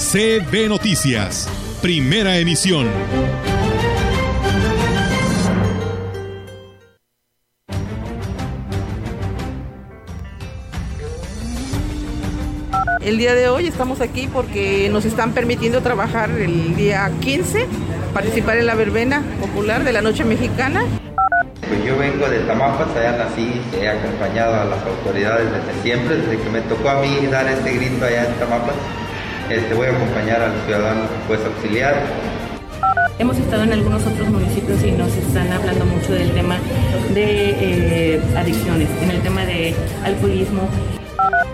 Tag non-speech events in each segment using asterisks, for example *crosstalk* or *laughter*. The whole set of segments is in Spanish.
CB Noticias, primera emisión. El día de hoy estamos aquí porque nos están permitiendo trabajar el día 15, participar en la verbena popular de la Noche Mexicana. Pues yo vengo de Tamapas, allá nací, he acompañado a las autoridades desde siempre, desde que me tocó a mí dar este grito allá en Tamapas. Este, voy a acompañar al ciudadano pues auxiliar. Hemos estado en algunos otros municipios y nos están hablando mucho del tema de eh, adicciones, en el tema de alcoholismo.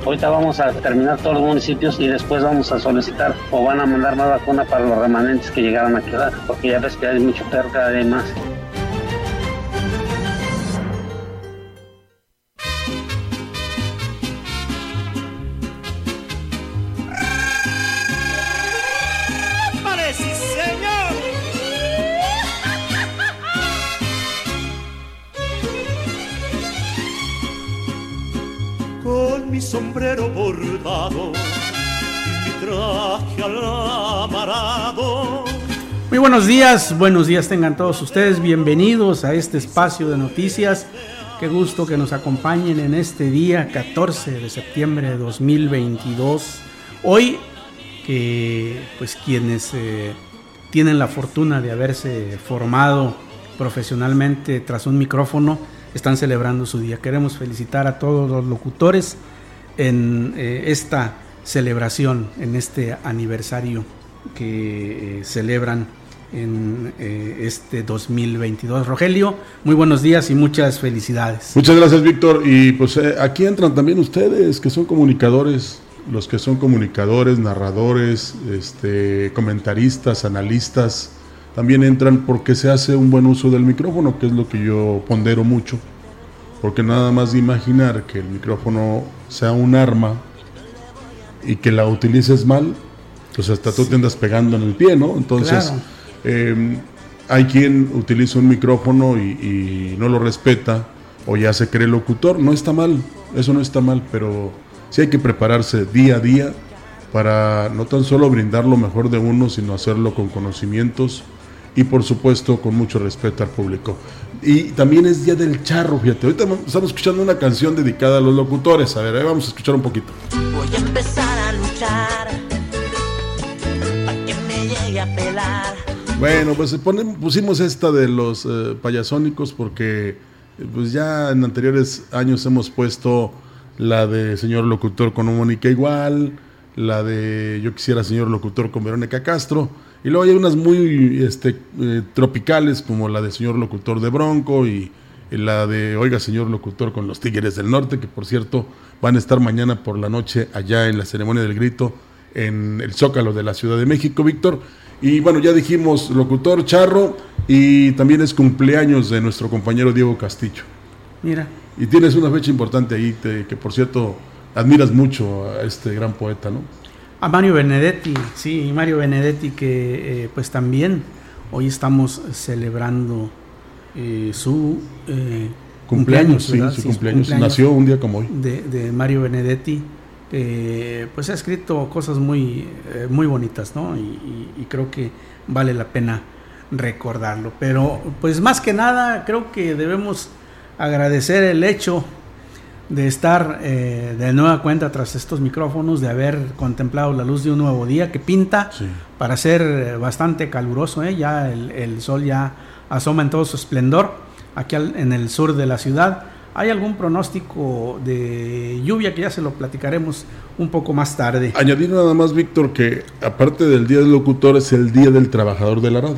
Ahorita vamos a terminar todos los municipios y después vamos a solicitar o van a mandar más vacuna para los remanentes que llegaron a quedar, porque ya ves que hay mucho perro cada vez más. Muy buenos días, buenos días tengan todos ustedes, bienvenidos a este espacio de noticias. Qué gusto que nos acompañen en este día 14 de septiembre de 2022. Hoy que pues quienes eh, tienen la fortuna de haberse formado profesionalmente tras un micrófono, están celebrando su día. Queremos felicitar a todos los locutores en eh, esta celebración, en este aniversario que eh, celebran en eh, este 2022. Rogelio, muy buenos días y muchas felicidades. Muchas gracias, Víctor. Y pues eh, aquí entran también ustedes, que son comunicadores, los que son comunicadores, narradores, este, comentaristas, analistas también entran porque se hace un buen uso del micrófono, que es lo que yo pondero mucho. Porque nada más de imaginar que el micrófono sea un arma y que la utilices mal, pues hasta tú te andas pegando en el pie, ¿no? Entonces, Claro. eh, hay quien utiliza un micrófono y, y no lo respeta o ya se cree locutor. No está mal, eso no está mal, pero sí hay que prepararse día a día para no tan solo brindar lo mejor de uno, sino hacerlo con conocimientos y por supuesto con mucho respeto al público. Y también es Día del Charro, fíjate. Ahorita estamos escuchando una canción dedicada a los locutores. A ver, ahí vamos a escuchar un poquito. Voy a empezar a luchar Bueno, pues pusimos esta de los eh, payasónicos porque eh, pues ya en anteriores años hemos puesto la de señor locutor con Mónica Igual, la de yo quisiera señor locutor con Verónica Castro, y luego hay unas muy este, eh, tropicales como la de señor locutor de Bronco y, y la de oiga señor locutor con los Tigres del Norte, que por cierto van a estar mañana por la noche allá en la ceremonia del grito en el Zócalo de la Ciudad de México, Víctor. Y bueno, ya dijimos locutor Charro y también es cumpleaños de nuestro compañero Diego Castillo. Mira, Y tienes una fecha importante ahí, te- que por cierto admiras mucho a este gran poeta, ¿no? a Mario Benedetti, sí, Mario Benedetti que eh, pues también hoy estamos celebrando eh, su eh, Cumpleaños, sí, ¿verdad? su Sí, cumpleaños. Nació un día como hoy. de, de Mario Benedetti, que pues ha escrito cosas muy, eh, muy bonitas, ¿no? Y, y- y creo que vale la pena recordarlo. Pero pues más que nada creo que debemos agradecer el hecho de estar eh, de nueva cuenta tras estos micrófonos, de haber contemplado la luz de un nuevo día que pinta Sí. para ser eh, bastante caluroso, ¿eh? ya el, el sol ya asoma en todo su esplendor aquí al- en el sur de la ciudad. ¿Hay algún pronóstico de lluvia que ya se lo platicaremos un poco más tarde? Añadir nada más, Víctor, que aparte del Día del Locutor es el Día del Trabajador de la Radio.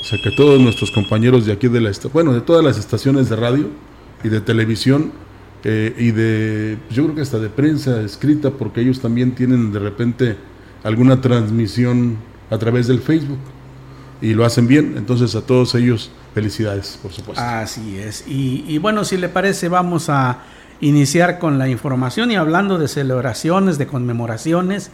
O sea que todos nuestros compañeros de aquí de la bueno, de todas las estaciones de radio y de televisión eh, y de, yo creo que hasta de prensa escrita, porque ellos también tienen de repente alguna transmisión a través del Facebook y lo hacen bien. Entonces a todos ellos felicidades, por supuesto. Así es. Y, bueno, si le parece, vamos a iniciar con la información y hablando de celebraciones, de conmemoraciones.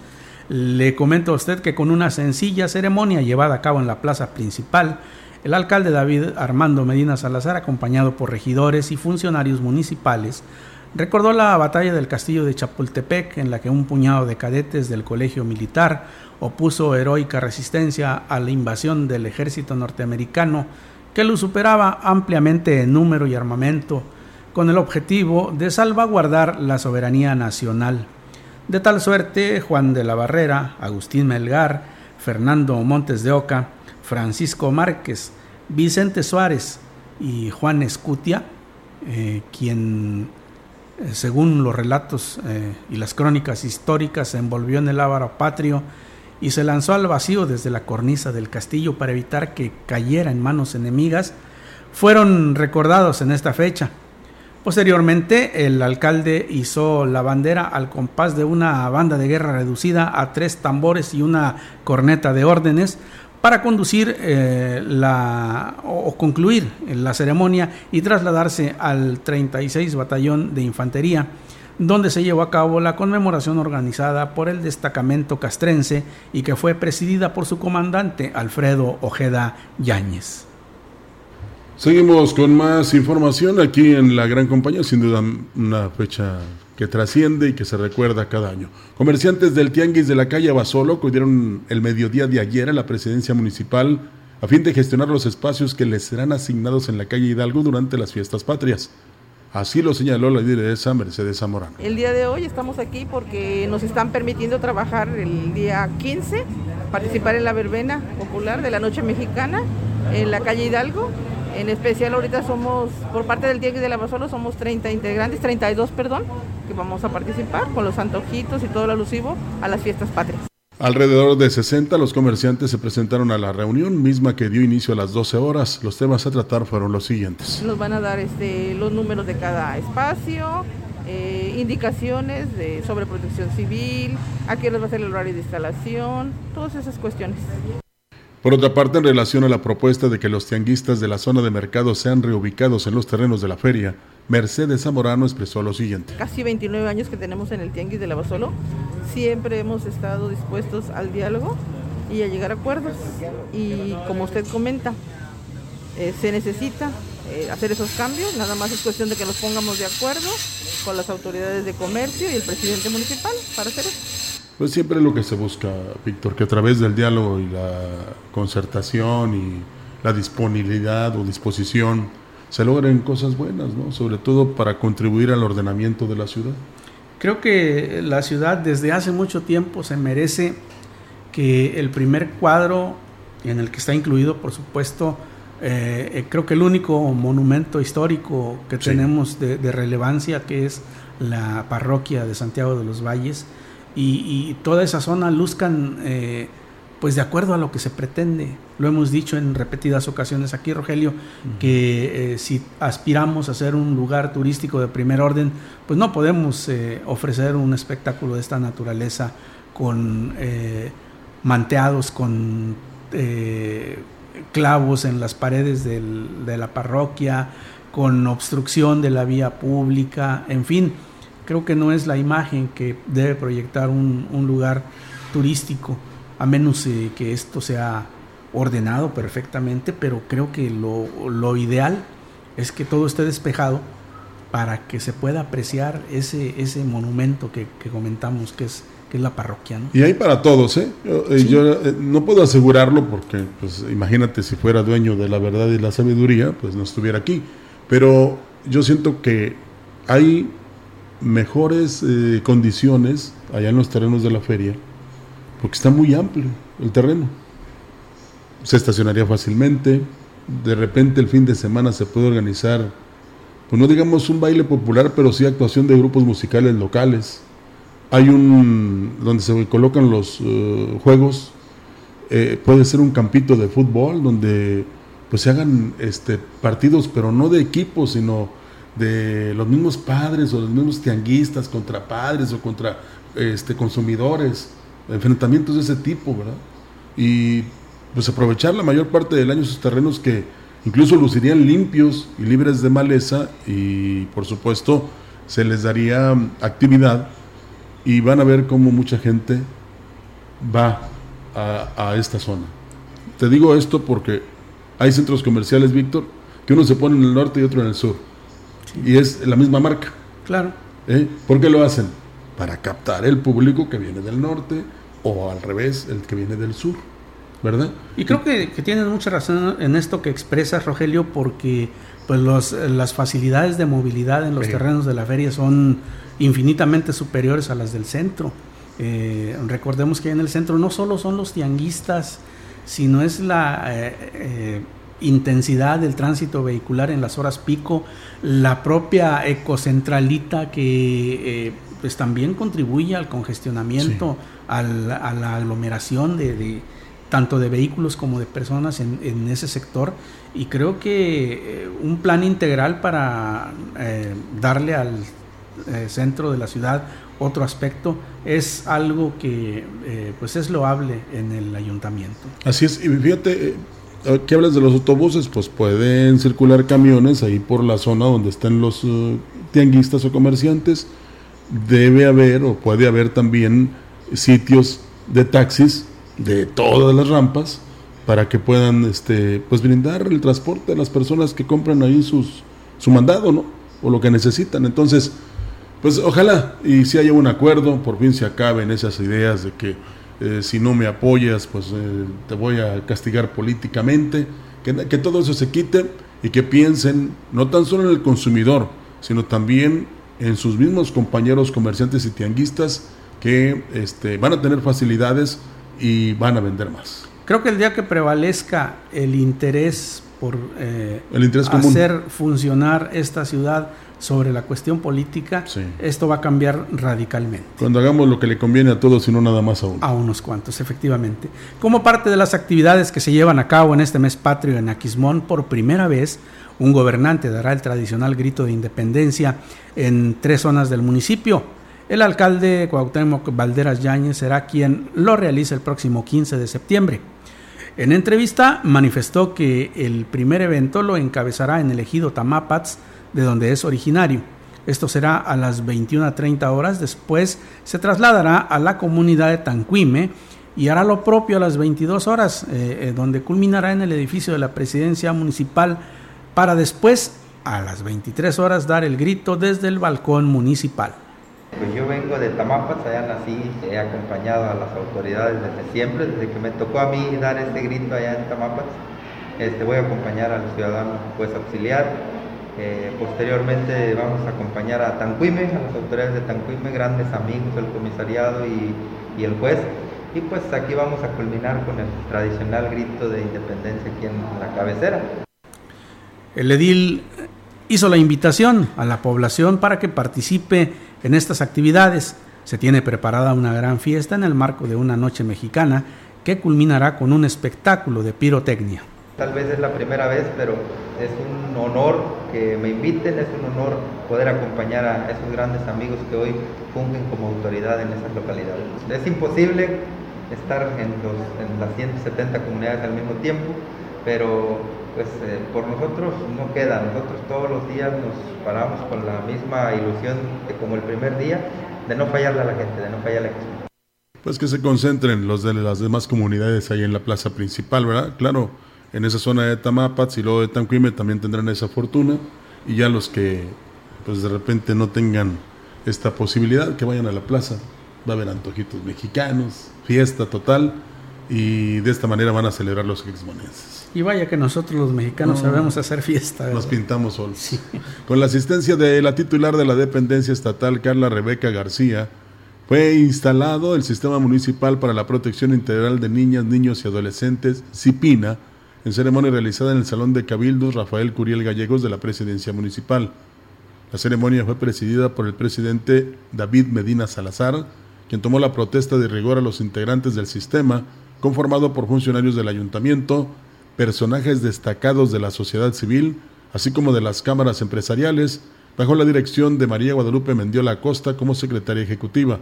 Le comento a usted que con una sencilla ceremonia llevada a cabo en la plaza principal, el alcalde David Armando Medina Salazar, acompañado por regidores y funcionarios municipales, recordó la batalla del castillo de Chapultepec en la que un puñado de cadetes del colegio militar opuso heroica resistencia a la invasión del ejército norteamericano que lo superaba ampliamente en número y armamento, con el objetivo de salvaguardar la soberanía nacional. De tal suerte, Juan de la Barrera, Agustín Melgar, Fernando Montes de Oca, Francisco Márquez, Vicente Suárez y Juan Escutia, eh, quien, eh, según los relatos eh, y las crónicas históricas, se envolvió en el ávaro patrio y se lanzó al vacío desde la cornisa del castillo para evitar que cayera en manos enemigas, fueron recordados en esta fecha. Posteriormente, el alcalde hizo la bandera al compás de una banda de guerra reducida a tres tambores y una corneta de órdenes para conducir eh, la, o concluir la ceremonia y trasladarse al 36 Batallón de Infantería donde se llevó a cabo la conmemoración organizada por el destacamento castrense y que fue presidida por su comandante Alfredo Ojeda Yáñez. Seguimos con más información aquí en la Gran Compañía, sin duda una fecha que trasciende y que se recuerda cada año. Comerciantes del Tianguis de la calle Basolo acudieron el mediodía de ayer a la presidencia municipal a fin de gestionar los espacios que les serán asignados en la calle Hidalgo durante las fiestas patrias. Así lo señaló la lideresa Mercedes Zamorano. El día de hoy estamos aquí porque nos están permitiendo trabajar el día 15, participar en la verbena popular de la Noche Mexicana en la calle Hidalgo. En especial ahorita somos, por parte del Tianguis de la Basolo, somos 30 integrantes, 32, perdón, que vamos a participar con los antojitos y todo lo alusivo a las fiestas patrias. Alrededor de 60 los comerciantes se presentaron a la reunión misma que dio inicio a las 12 horas. Los temas a tratar fueron los siguientes. Nos van a dar este, los números de cada espacio, eh, indicaciones de, sobre protección civil, a qué les va a ser el horario de instalación, todas esas cuestiones. Por otra parte, en relación a la propuesta de que los tianguistas de la zona de mercado sean reubicados en los terrenos de la feria, Mercedes Zamorano expresó lo siguiente. Casi 29 años que tenemos en el Tianguis de Lavasolo, siempre hemos estado dispuestos al diálogo y a llegar a acuerdos. Y como usted comenta, eh, se necesita eh, hacer esos cambios, nada más es cuestión de que nos pongamos de acuerdo con las autoridades de comercio y el presidente municipal para hacer eso. Pues siempre es lo que se busca, Víctor, que a través del diálogo y la concertación y la disponibilidad o disposición se logren cosas buenas, ¿no? sobre todo para contribuir al ordenamiento de la ciudad. Creo que la ciudad desde hace mucho tiempo se merece que el primer cuadro en el que está incluido, por supuesto, eh, eh, creo que el único monumento histórico que sí. tenemos de, de, relevancia, que es la parroquia de Santiago de los Valles, y, y toda esa zona luzcan eh, pues de acuerdo a lo que se pretende. Lo hemos dicho en repetidas ocasiones aquí, Rogelio, uh -huh. que eh, si aspiramos a ser un lugar turístico de primer orden, pues no podemos eh, ofrecer un espectáculo de esta naturaleza con eh, manteados, con eh, clavos en las paredes del, de la parroquia, con obstrucción de la vía pública, en fin, creo que no es la imagen que debe proyectar un, un lugar turístico a menos eh, que esto sea ordenado perfectamente, pero creo que lo, lo, ideal es que todo esté despejado para que se pueda apreciar ese, ese monumento que, que comentamos, que es, que es la parroquia. ¿no? Y hay para todos, ¿eh? Yo, sí. yo eh, no puedo asegurarlo porque, pues, imagínate si fuera dueño de la verdad y la sabiduría, pues no estuviera aquí. Pero yo siento que hay mejores eh, condiciones allá en los terrenos de la feria porque está muy amplio el terreno. Se estacionaría fácilmente, de repente el fin de semana se puede organizar, pues no digamos un baile popular, pero sí actuación de grupos musicales locales. Hay un, donde se colocan los uh, juegos, eh, puede ser un campito de fútbol, donde pues se hagan este, partidos, pero no de equipos, sino de los mismos padres o los mismos tianguistas contra padres o contra este, consumidores enfrentamientos de ese tipo, ¿verdad? Y pues aprovechar la mayor parte del año sus terrenos que incluso lucirían limpios y libres de maleza y por supuesto se les daría mm, actividad y van a ver cómo mucha gente va a, a esta zona. Te digo esto porque hay centros comerciales, Víctor, que uno se pone en el norte y otro en el sur. Y es la misma marca. Claro. ¿Eh? ¿Por qué lo hacen? Para captar el público que viene del norte o al revés, el que viene del sur. ¿Verdad? Y creo que, que tienes mucha razón en esto que expresas, Rogelio, porque pues los, las facilidades de movilidad en los Sí. terrenos de la feria son infinitamente superiores a las del centro. Eh, recordemos que en el centro no solo son los tianguistas, sino es la eh, eh, intensidad del tránsito vehicular en las horas pico, la propia ecocentralita que pues también contribuye al congestionamiento, al- a la aglomeración de, de- tanto de vehículos como de personas en, en ese sector y creo que eh, un plan integral para eh, darle al eh, centro de la ciudad otro aspecto es algo que eh, pues es loable en el ayuntamiento. Así es, y fíjate, que hablas de los autobuses, pues pueden circular camiones ahí por la zona donde están los eh, tianguistas o comerciantes. Debe haber o puede haber también sitios de taxis de todas las rampas para que puedan este pues brindar el transporte a las personas que compran ahí sus su mandado, ¿no? O lo que necesitan. Entonces, pues ojalá y si haya un acuerdo, por fin se acaben esas ideas de que eh, si no me apoyas, pues eh, te voy a castigar políticamente, que, que todo eso se quite y que piensen no tan solo en el consumidor, sino también en sus mismos compañeros comerciantes y tianguistas que este, van a tener facilidades y van a vender más. Creo que el día que prevalezca el interés por eh, El interés común. hacer funcionar esta ciudad sobre la cuestión política, Sí. esto va a cambiar radicalmente. Cuando hagamos lo que le conviene a todos y no nada más a uno. A unos cuantos, efectivamente. Como parte de las actividades que se llevan a cabo en este mes patrio en Aquismón, por primera vez, un gobernante dará el tradicional grito de independencia en tres zonas del municipio. El alcalde Cuauhtémoc Valderas Yáñez será quien lo realice el próximo 15 de septiembre. En entrevista manifestó que el primer evento lo encabezará en el ejido Tamapats, de donde es originario. Esto será a las 21.30 horas, después se trasladará a la comunidad de Tancuime y hará lo propio a las 22 horas, eh, eh, donde culminará en el edificio de la presidencia municipal para después, a las 23 horas, dar el grito desde el balcón municipal. Pues yo vengo de Tamapas, allá nací, he acompañado a las autoridades desde siempre, desde que me tocó a mí dar este grito allá en Tamapas. Este, voy a acompañar al ciudadano juez auxiliar. Eh, posteriormente vamos a acompañar a Tancuime, a las autoridades de Tancuime, grandes amigos del comisariado y el juez. Y pues aquí vamos a culminar con el tradicional grito de independencia aquí en la cabecera. El edil hizo la invitación a la población para que participe en estas actividades. Se tiene preparada una gran fiesta en el marco de una noche mexicana que culminará con un espectáculo de pirotecnia. Tal vez es la primera vez, pero es un honor que me inviten, es un honor poder acompañar a esos grandes amigos que hoy fungen como autoridad en esas localidades. Es imposible estar en, en las 170 comunidades al mismo tiempo, pero pues eh, por nosotros no queda, nosotros todos los días nos paramos con la misma ilusión de como el primer día, de no fallarle a la gente, de no fallarle a la Pues que se concentren los de las demás comunidades ahí en la plaza principal, ¿verdad? Claro, en esa zona de Tamapats y luego de Tanquime también tendrán esa fortuna. Y ya los que, pues de repente no tengan esta posibilidad, que vayan a la plaza. Va a haber antojitos mexicanos, fiesta total. Y de esta manera van a celebrar los exmonenses. Y vaya que nosotros los mexicanos No. sabemos hacer fiesta. ¿verdad? Nos pintamos solos. Con la asistencia de la titular de la dependencia estatal, Carla Rebeca García, fue instalado el Sistema Municipal para la Protección Integral de Niñas, Niños y Adolescentes, CIPINA, en ceremonia realizada en el Salón de Cabildos Rafael Curiel Gallegos de la Presidencia Municipal. La ceremonia fue presidida por el presidente David Medina Salazar, quien tomó la protesta de rigor a los integrantes del sistema, conformado por funcionarios del ayuntamiento, personajes destacados de la sociedad civil, así como de las cámaras empresariales, bajo la dirección de María Guadalupe Mendiola Acosta como secretaria ejecutiva.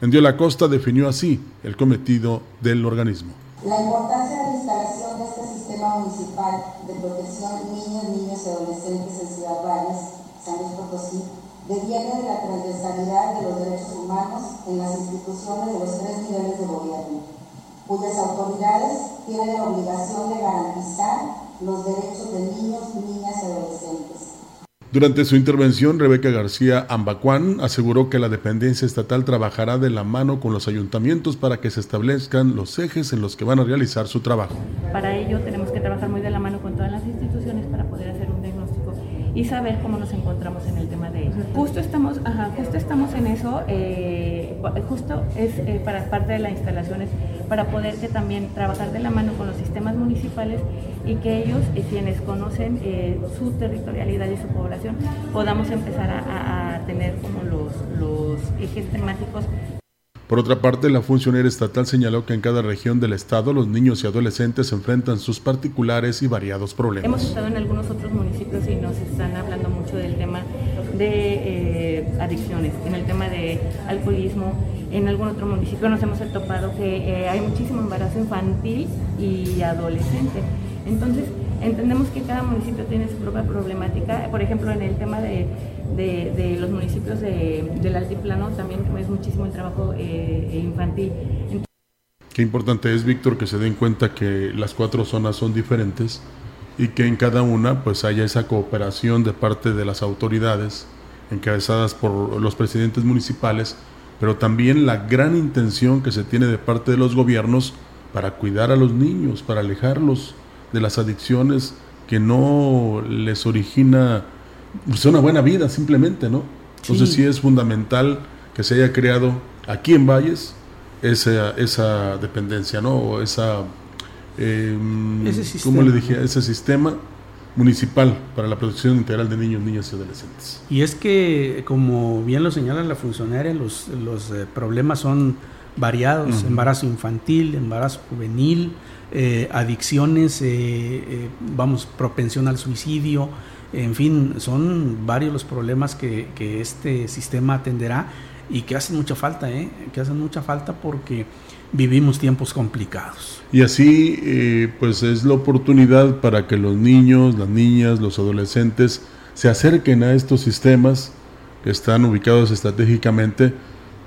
En Dio la Costa definió así el cometido del organismo. La importancia de la instalación de este sistema municipal de protección niños, niños y adolescentes en Ciudad Valles, San Luis Potosí, deviene de la transversalidad de los derechos humanos en las instituciones de los tres niveles de gobierno, cuyas autoridades tienen la obligación de garantizar los derechos de niños, niñas y adolescentes. Durante su intervención, Rebeca García Ambacuán aseguró que la dependencia estatal trabajará de la mano con los ayuntamientos para que se establezcan los ejes en los que van a realizar su trabajo. Para ello tenemos que trabajar muy de la mano con todas las instituciones para poder hacer un diagnóstico y saber cómo nos encontramos en el tema de ellos. Justo estamos, ajá, justo estamos en eso, eh, justo es eh, para parte de las instalaciones, para poder que también trabajar de la mano con los sistemas municipales y que ellos, eh, quienes conocen eh, su territorialidad y su población, podamos empezar a, a tener como los, los ejes temáticos Por otra parte, la funcionaria estatal señaló que en cada región del estado los niños y adolescentes enfrentan sus particulares y variados problemas. Hemos estado en algunos otros municipios y nos están hablando mucho del tema de eh, adicciones, en el tema de alcoholismo. En algún otro municipio nos hemos topado que eh, hay muchísimo embarazo infantil y adolescente. Entonces, entendemos que cada municipio tiene su propia problemática. Por ejemplo, en el tema de, de- de los municipios de- del altiplano también es muchísimo el trabajo eh, infantil. Qué importante es, Víctor, que se den cuenta que las cuatro zonas son diferentes y que en cada una pues haya esa cooperación de parte de las autoridades encabezadas por los presidentes municipales, pero también la gran intención que se tiene de parte de los gobiernos para cuidar a los niños, para alejarlos de las adicciones que no les origina pues, una buena vida simplemente, ¿no? Entonces Sí. sí es fundamental que se haya creado aquí en Valles esa, esa dependencia, ¿no? O esa, eh, Ese ¿cómo le dije? Ese sistema municipal para la protección integral de niños, niñas y adolescentes. Y es que, como bien lo señala la funcionaria, los, los eh, problemas son variados, embarazo infantil, embarazo juvenil, eh, adicciones, eh, eh, vamos, propensión al suicidio, en fin, son varios los problemas que, que este sistema atenderá y que hacen mucha falta, ¿eh? que hacen mucha falta porque vivimos tiempos complicados. Y así, eh, pues es la oportunidad para que los niños, las niñas, los adolescentes se acerquen a estos sistemas que están ubicados estratégicamente,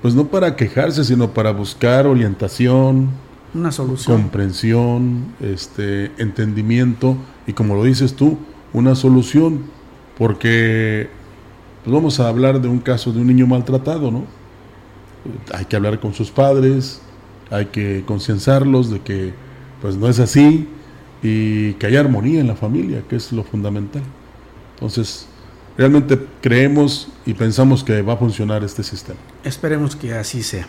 pues no para quejarse, sino para buscar orientación, Una solución. comprensión, este, entendimiento y como lo dices tú, una solución, porque pues vamos a hablar de un caso de un niño maltratado, ¿no? Hay que hablar con sus padres, hay que concienciarlos de que pues no es así y que haya armonía en la familia, que es lo fundamental. Entonces, realmente creemos y pensamos que va a funcionar este sistema. Esperemos que así sea.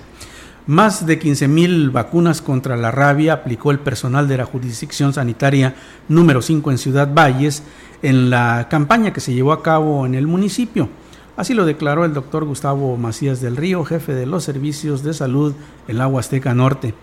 Más de 15.000 vacunas contra la rabia aplicó el personal de la jurisdicción sanitaria número 5 en Ciudad Valles en la campaña que se llevó a cabo en el municipio. Así lo declaró el doctor Gustavo Macías del Río, jefe de los servicios de salud en la Huasteca Norte.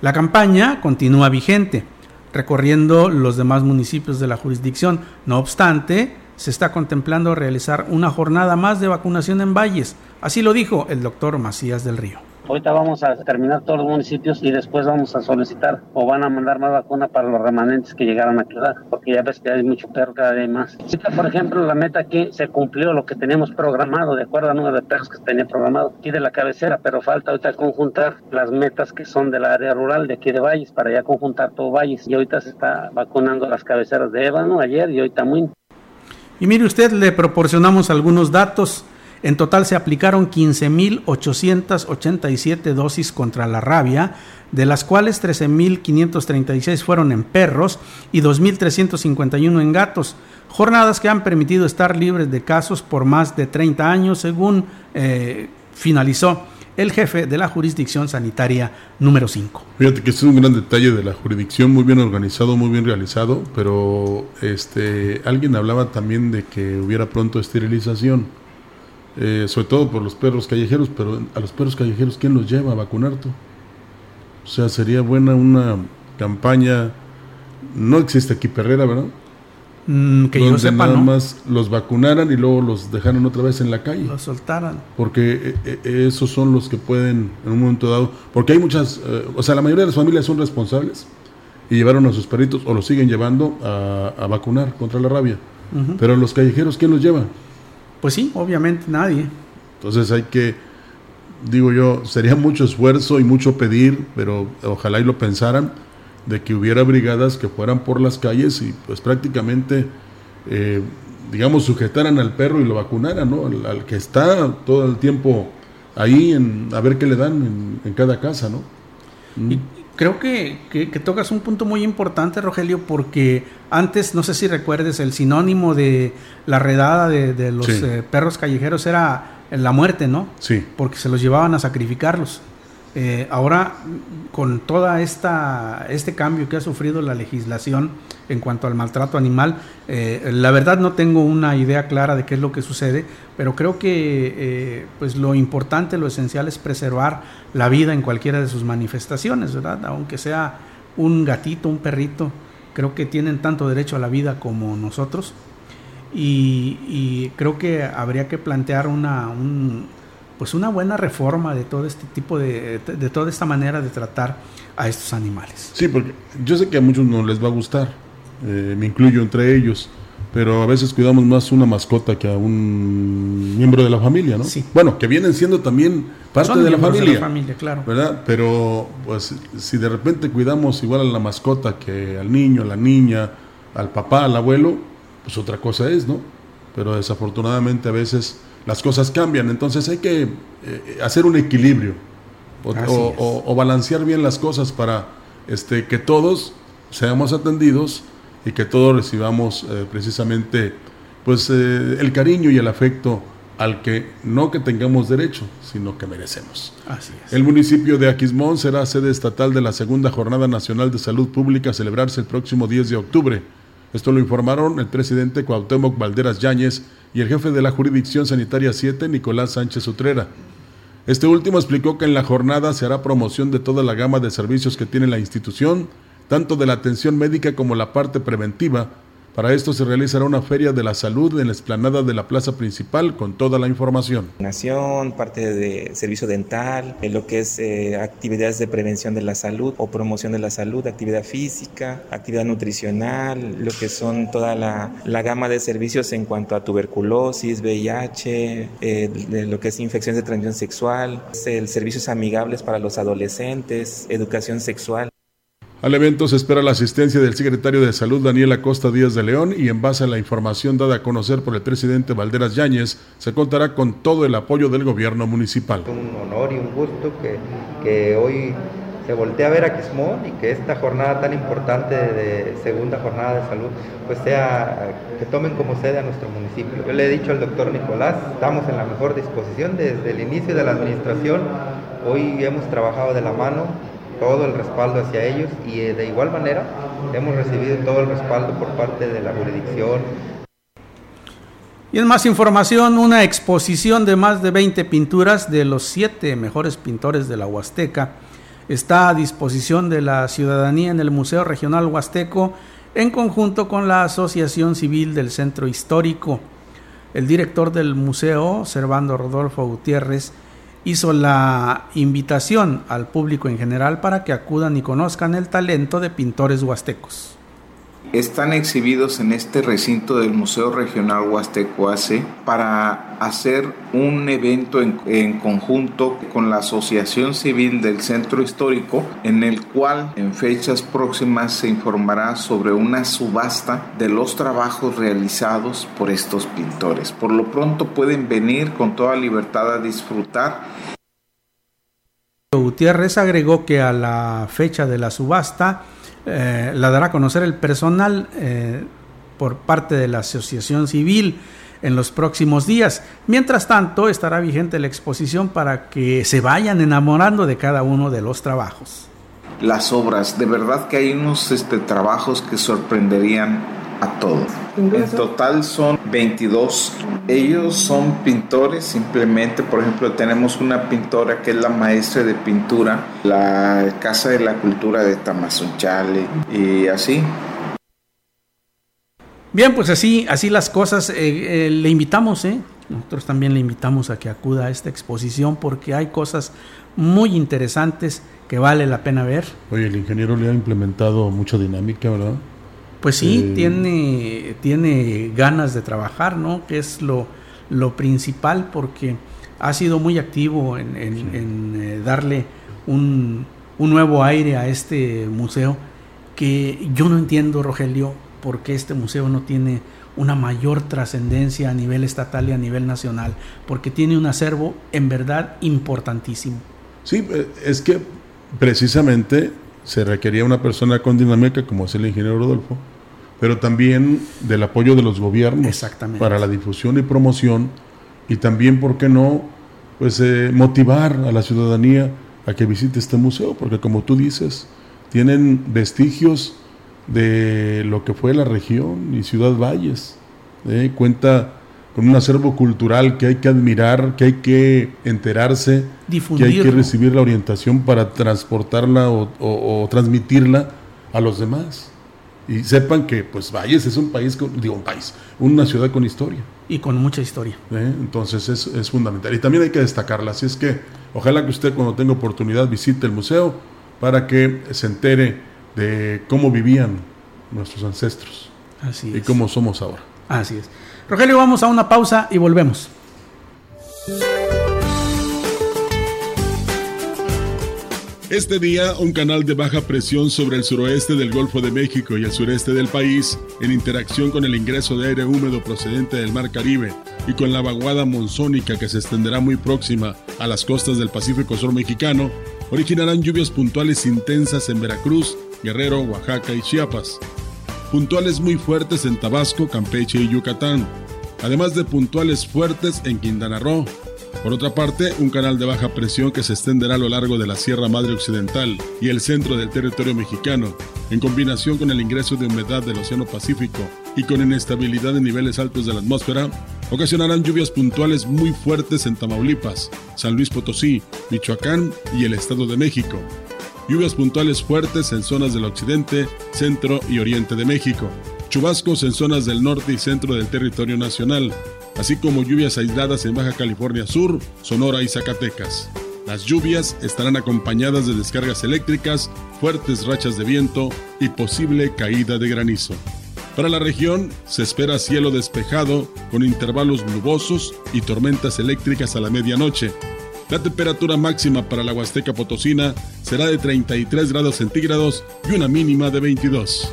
La campaña continúa vigente, recorriendo los demás municipios de la jurisdicción. No obstante, se está contemplando realizar una jornada más de vacunación en Valles. Así lo dijo el doctor Macías del Río. Ahorita vamos a terminar todos los municipios y después vamos a solicitar o van a mandar más vacuna para los remanentes que llegaron a quedar, porque ya ves que hay mucho perro cada vez más. Ahorita, por ejemplo, la meta aquí se cumplió lo que teníamos programado, de acuerdo al número de perros que tenía programado aquí de la cabecera, pero falta ahorita conjuntar las metas que son del área rural de aquí de Valles, para ya conjuntar todo Valles. Y ahorita se está vacunando las cabeceras de Ébano ayer y ahorita muy Y mire usted, le proporcionamos algunos datos. En total se aplicaron 15.887 dosis contra la rabia, de las cuales 13.536 fueron en perros y 2.351 en gatos. Jornadas que han permitido estar libres de casos por más de 30 años, según eh, finalizó el jefe de la jurisdicción sanitaria número 5. Fíjate que este es un gran detalle de la jurisdicción, muy bien organizado, muy bien realizado, pero este alguien hablaba también de que hubiera pronto esterilización, eh, sobre todo por los perros callejeros, pero a los perros callejeros, ¿quién los lleva a vacunar tú? O sea, sería buena una campaña, no existe aquí Perrera, ¿verdad? Mm, que yo donde sepa, nada ¿no? más los vacunaran y luego los dejaran otra vez en la calle. Los soltaran. Porque eh, eh, esos son los que pueden en un momento dado, porque hay muchas, eh, o sea, la mayoría de las familias son responsables y llevaron a sus perritos o los siguen llevando a, a vacunar contra la rabia. Ujú. Pero los callejeros, ¿quién los lleva? Pues sí, obviamente nadie. Entonces hay que, digo yo, sería mucho esfuerzo y mucho pedir, pero ojalá y lo pensaran, de que hubiera brigadas que fueran por las calles y pues prácticamente, eh, digamos, sujetaran al perro y lo vacunaran, ¿no? Al, al que está todo el tiempo ahí en, a ver qué le dan en, en cada casa, ¿no? Mm. Y creo que, que- que tocas un punto muy importante, Rogelio, porque antes, no sé si recuerdes, el sinónimo de la redada de, de los Sí. eh, perros callejeros era la muerte, ¿no? Sí. Porque se los llevaban a sacrificarlos. Eh, ahora, con esta este cambio que ha sufrido la legislación en cuanto al maltrato animal, eh, la verdad no tengo una idea clara de qué es lo que sucede, pero creo que eh, pues lo importante, lo esencial es preservar la vida en cualquiera de sus manifestaciones, ¿verdad? Aunque sea un gatito, un perrito, creo que tienen tanto derecho a la vida como nosotros. Y, y creo que habría que plantear una, un, pues una buena reforma de todo este tipo de, de toda esta manera de tratar a estos animales. Sí, porque yo sé que a muchos no les va a gustar, eh, me incluyo entre ellos, pero a veces cuidamos más una mascota que a un miembro de la familia, ¿no? Sí. Bueno, que vienen siendo también parte Son de la familia. familia, claro. ¿verdad? Pero pues si de repente cuidamos igual a la mascota que al niño, a la niña, al papá, al abuelo, pues otra cosa es, ¿no? Pero desafortunadamente a veces las cosas cambian, entonces hay que eh, hacer un equilibrio o, balancear bien las cosas para este, que todos seamos atendidos y que todos recibamos eh, precisamente pues eh, el cariño y el afecto al que no que tengamos derecho, sino que merecemos. Así es. El municipio de Aquismón será sede estatal de la segunda Jornada Nacional de Salud Pública a celebrarse el próximo 10 de octubre. Esto lo informaron el presidente Cuauhtémoc Valderas Yáñez y el jefe de la Jurisdicción Sanitaria 7, Nicolás Sánchez Utrera. Este último explicó que en la jornada se hará promoción de toda la gama de servicios que tiene la institución, tanto de la atención médica como la parte preventiva. Para esto se realizará una feria de la salud en la explanada de la plaza principal con toda la información. Nación, parte de servicio dental, en lo que es eh, actividades de prevención de la salud o promoción de la salud, actividad física, actividad nutricional, lo que son toda la, la gama de servicios en cuanto a tuberculosis, VIH, eh, lo que es infecciones de transmisión sexual, el servicios amigables para los adolescentes, educación sexual. Al evento se espera la asistencia del secretario de Salud Daniel Acosta Díaz de León y en base a la información dada a conocer por el presidente Valderas Yáñez, se contará con todo el apoyo del gobierno municipal. un honor y un gusto que, que hoy se voltee a ver a Quismón y que esta jornada tan importante de segunda jornada de salud pues sea que tomen como sede a nuestro municipio. Yo le he dicho al doctor Nicolás, estamos en la mejor disposición desde el inicio de la administración. Hoy hemos trabajado de la mano todo el respaldo hacia ellos y eh, de igual manera hemos recibido todo el respaldo por parte de la jurisdicción, Y en más información, una exposición de más de 20 pinturas de los siete mejores pintores de la Huasteca está a disposición de la ciudadanía en el Museo Regional Huasteco en conjunto con la Asociación Civil del Centro Histórico. El director del museo, Servando Rodolfo Gutiérrez, hizo la invitación al público en general para que acudan y conozcan el talento de pintores huastecos. Están exhibidos en este recinto del Museo Regional Huasteco AC para hacer un evento en, en, conjunto con la Asociación Civil del Centro Histórico en el cual en fechas próximas se informará sobre una subasta de los trabajos realizados por estos pintores. Por lo pronto pueden venir con toda libertad a disfrutar Gutiérrez agregó que a la fecha de la subasta eh, la dará a conocer el personal eh, por parte de la Asociación Civil en los próximos días. Mientras tanto, estará vigente la exposición para que se vayan enamorando de cada uno de los trabajos. Las obras, de verdad que hay unos este, trabajos que sorprenderían a todos. En total son 22. Ellos son pintores, simplemente, por ejemplo, tenemos una pintora que es la maestra de pintura, la Casa de la Cultura de Tamazunchale y así. Bien, pues así, así las cosas. Eh, eh, le invitamos, ¿eh? Nosotros también le invitamos a que acuda a esta exposición porque hay cosas muy interesantes que vale la pena ver. Oye, el ingeniero le ha implementado mucha dinámica, ¿verdad? Pues sí, tiene, tiene ganas de trabajar, ¿no? Que es lo, lo principal porque ha sido muy activo en, darle un, un nuevo aire a este museo que yo no entiendo, Rogelio, por qué este museo no tiene una mayor trascendencia a nivel estatal y a nivel nacional, porque tiene un acervo en verdad importantísimo. Sí, eh, es que precisamente se requería una persona con dinámica como es el ingeniero Rodolfo, pero también del apoyo de los gobiernos para la difusión y promoción y también, ¿por qué no?, pues eh, motivar a la ciudadanía a que visite este museo, porque como tú dices, tienen vestigios de lo que fue la región y Ciudad Valles. ¿eh? Cuenta con un acervo cultural que hay que admirar, que hay que enterarse, que hay que recibir la orientación para transportarla o, transmitirla a los demás. Y sepan que pues Valles es un país, digo un país, una ciudad con historia. Y con mucha historia. ¿Eh? Entonces es, es fundamental. Y también hay que destacarla. Así es que ojalá que usted cuando tenga oportunidad visite el museo para que se entere de cómo vivían nuestros ancestros. Así y cómo somos ahora. Así es. Rogelio, vamos a una pausa y volvemos. Este día, un canal de baja presión sobre el suroeste del Golfo de México y el sureste del país, en interacción con el ingreso de aire húmedo procedente del Mar Caribe y con la vaguada monzónica que se extenderá muy próxima a las costas del Pacífico Sur mexicano, originarán lluvias puntuales intensas en Veracruz, Guerrero, Oaxaca y Chiapas. Puntuales muy fuertes en Tabasco, Campeche y Yucatán, además de puntuales fuertes en Quintana Roo. Por otra parte, un canal de baja presión que se extenderá a lo largo de la Sierra Madre Occidental y el centro del territorio mexicano, en combinación con el ingreso de humedad del Océano Pacífico y con inestabilidad en niveles altos de la atmósfera, ocasionarán lluvias puntuales muy fuertes en Tamaulipas, San Luis Potosí, Michoacán y el Estado de México. Lluvias puntuales fuertes en zonas del occidente, centro y oriente de México. Chubascos en zonas del norte y centro del territorio nacional, así como lluvias aisladas en Baja California Sur, Sonora y Zacatecas. Las lluvias estarán acompañadas de descargas eléctricas, fuertes rachas de viento y posible caída de granizo. Para la región se espera cielo despejado con intervalos nubosos y tormentas eléctricas a la medianoche. La temperatura máxima para la Huasteca Potosina será de 33 grados centígrados y una mínima de 22.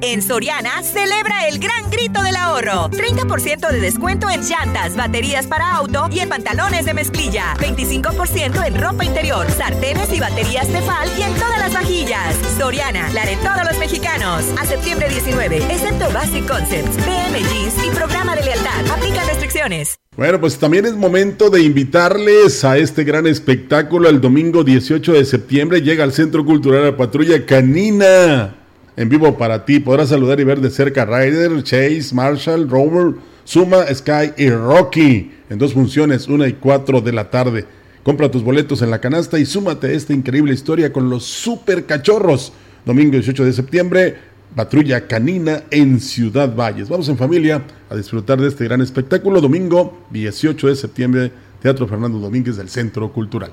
En Soriana, celebra el gran grito del ahorro. 30% de descuento en llantas, baterías para auto y en pantalones de mezclilla. 25% en ropa interior, sartenes y baterías Tefal y en todas las vajillas. Soriana, la de todos los mexicanos. A septiembre 19, excepto Basic Concepts, Jeans y programa de lealtad. Aplica restricciones. Bueno, pues también es momento de invitarles a este gran espectáculo el domingo 18 de septiembre. Llega al Centro Cultural La Patrulla Canina en vivo para ti. Podrás saludar y ver de cerca Ryder, Chase, Marshall, Rover, Suma, Sky y Rocky en dos funciones, una y cuatro de la tarde. Compra tus boletos en la canasta y súmate a esta increíble historia con los super cachorros. Domingo 18 de septiembre, patrulla canina en Ciudad Valles. Vamos en familia a disfrutar de este gran espectáculo. Domingo 18 de septiembre, Teatro Fernando Domínguez del Centro Cultural.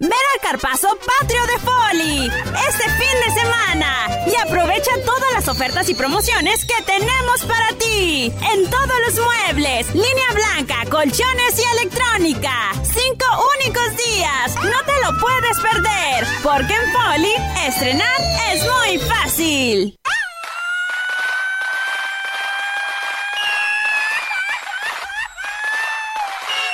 Ven al Carpazo Patrio de Foli este fin de semana y aprovecha todas las ofertas y promociones que tenemos para ti en todos los muebles, línea blanca, colchones y electrónica. Cinco únicos días, no te lo puedes perder, porque en Foli estrenar es muy fácil.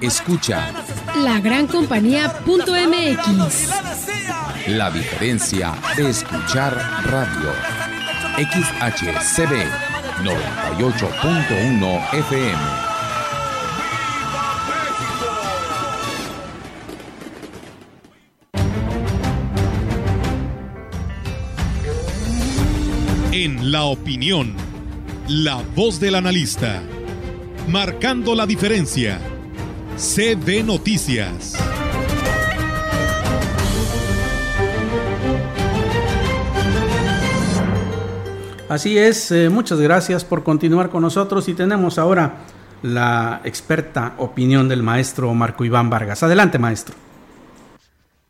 escucha la gran compañía.mx. La diferencia de escuchar radio. XHCB 98.1 FM. En la opinión, la voz del analista, marcando la diferencia CB Noticias. Así es, eh, muchas gracias por continuar con nosotros y tenemos ahora la experta opinión del maestro Marco Iván Vargas. Adelante, maestro.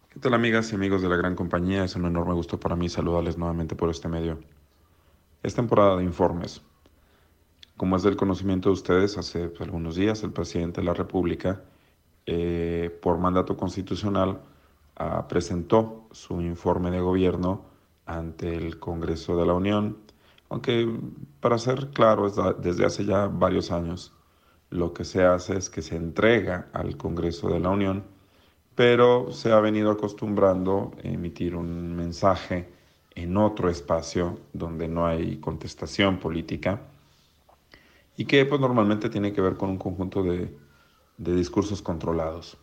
¿Qué tal amigas y amigos de la gran compañía? Es un enorme gusto para mí saludarles nuevamente por este medio. Es temporada de informes. Como es del conocimiento de ustedes, hace algunos días el presidente de la República, eh, por mandato constitucional, ah, presentó su informe de gobierno ante el Congreso de la Unión, aunque para ser claro, desde hace ya varios años lo que se hace es que se entrega al Congreso de la Unión, pero se ha venido acostumbrando a emitir un mensaje en otro espacio donde no hay contestación política y que pues normalmente tiene que ver con un conjunto de, de discursos controlados.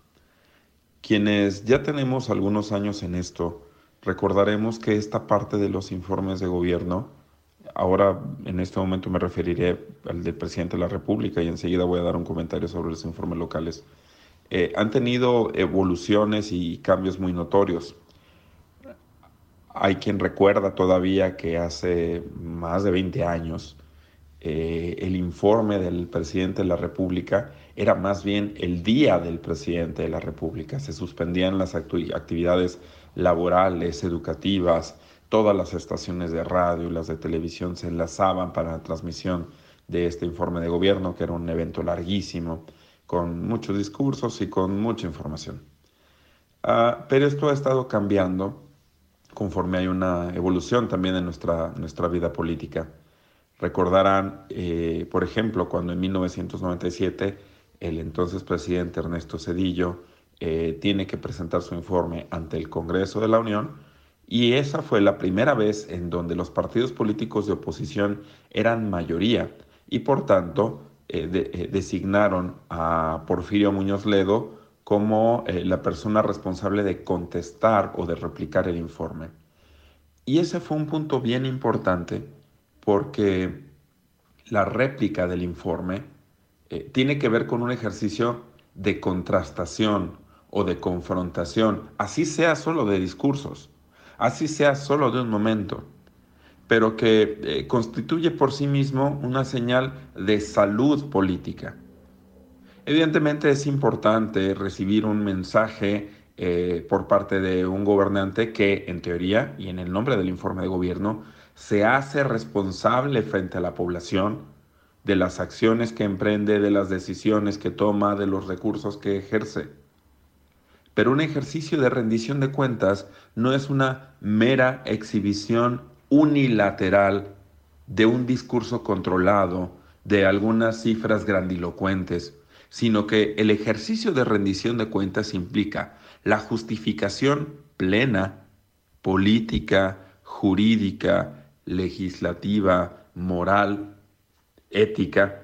Quienes ya tenemos algunos años en esto, recordaremos que esta parte de los informes de gobierno, ahora en este momento me referiré al del presidente de la República y enseguida voy a dar un comentario sobre los informes locales, eh, han tenido evoluciones y cambios muy notorios. Hay quien recuerda todavía que hace más de 20 años eh, el informe del presidente de la República era más bien el día del presidente de la República. Se suspendían las actividades laborales, educativas, todas las estaciones de radio y las de televisión se enlazaban para la transmisión de este informe de gobierno, que era un evento larguísimo, con muchos discursos y con mucha información. Ah, pero esto ha estado cambiando conforme hay una evolución también en nuestra, nuestra vida política. Recordarán, eh, por ejemplo, cuando en 1997 el entonces presidente Ernesto Cedillo eh, tiene que presentar su informe ante el Congreso de la Unión y esa fue la primera vez en donde los partidos políticos de oposición eran mayoría y por tanto eh, designaron a Porfirio Muñoz Ledo como la persona responsable de contestar o de replicar el informe. Y ese fue un punto bien importante porque la réplica del informe eh, tiene que ver con un ejercicio de contrastación o de confrontación, así sea solo de discursos, así sea solo de un momento, pero que eh, constituye por sí mismo una señal de salud política. Evidentemente es importante recibir un mensaje eh, por parte de un gobernante que, en teoría y en el nombre del informe de gobierno, se hace responsable frente a la población de las acciones que emprende, de las decisiones que toma, de los recursos que ejerce. Pero un ejercicio de rendición de cuentas no es una mera exhibición unilateral de un discurso controlado, de algunas cifras grandilocuentes, sino que el ejercicio de rendición de cuentas implica la justificación plena, política, jurídica, legislativa, moral, ética,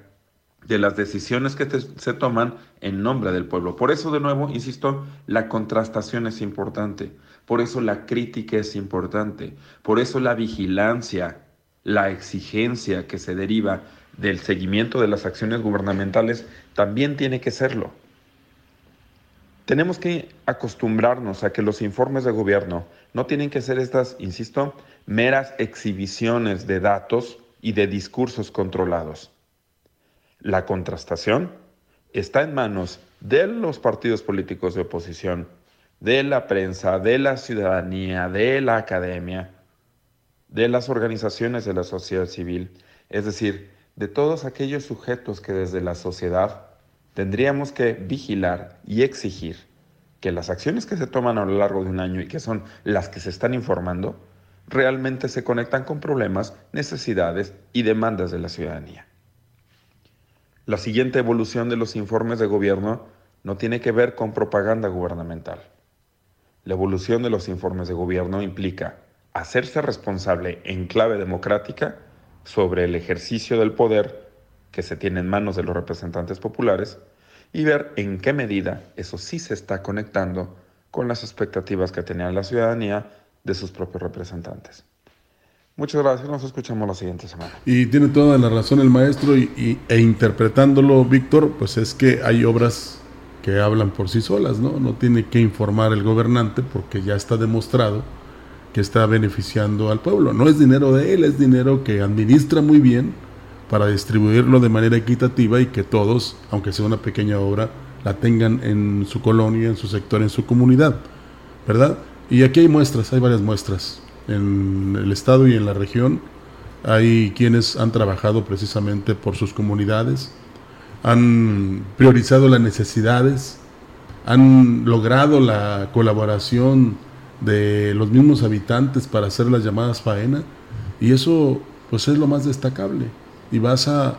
de las decisiones que se toman en nombre del pueblo. Por eso, de nuevo, insisto, la contrastación es importante, por eso la crítica es importante, por eso la vigilancia, la exigencia que se deriva del seguimiento de las acciones gubernamentales también tiene que serlo. Tenemos que acostumbrarnos a que los informes de gobierno no tienen que ser estas, insisto, meras exhibiciones de datos y de discursos controlados. La contrastación está en manos de los partidos políticos de oposición, de la prensa, de la ciudadanía, de la academia, de las organizaciones de la sociedad civil, es decir, de todos aquellos sujetos que desde la sociedad tendríamos que vigilar y exigir que las acciones que se toman a lo largo de un año y que son las que se están informando, realmente se conectan con problemas, necesidades y demandas de la ciudadanía. La siguiente evolución de los informes de gobierno no tiene que ver con propaganda gubernamental. La evolución de los informes de gobierno implica hacerse responsable en clave democrática sobre el ejercicio del poder que se tiene en manos de los representantes populares y ver en qué medida eso sí se está conectando con las expectativas que tenía la ciudadanía de sus propios representantes. Muchas gracias, nos escuchamos la siguiente semana. Y tiene toda la razón el maestro y, e interpretándolo, Víctor, pues es que hay obras que hablan por sí solas, ¿no? No tiene que informar el gobernante porque ya está demostrado que está beneficiando al pueblo. No es dinero de él, es dinero que administra muy bien para distribuirlo de manera equitativa y que todos, aunque sea una pequeña obra, la tengan en su colonia, en su sector, en su comunidad, ¿verdad? Y aquí hay muestras, hay varias muestras. En el estado y en la región hay quienes han trabajado precisamente por sus comunidades, han priorizado las necesidades, han logrado la colaboración de los mismos habitantes para hacer las llamadas faena y eso pues es lo más destacable y vas a,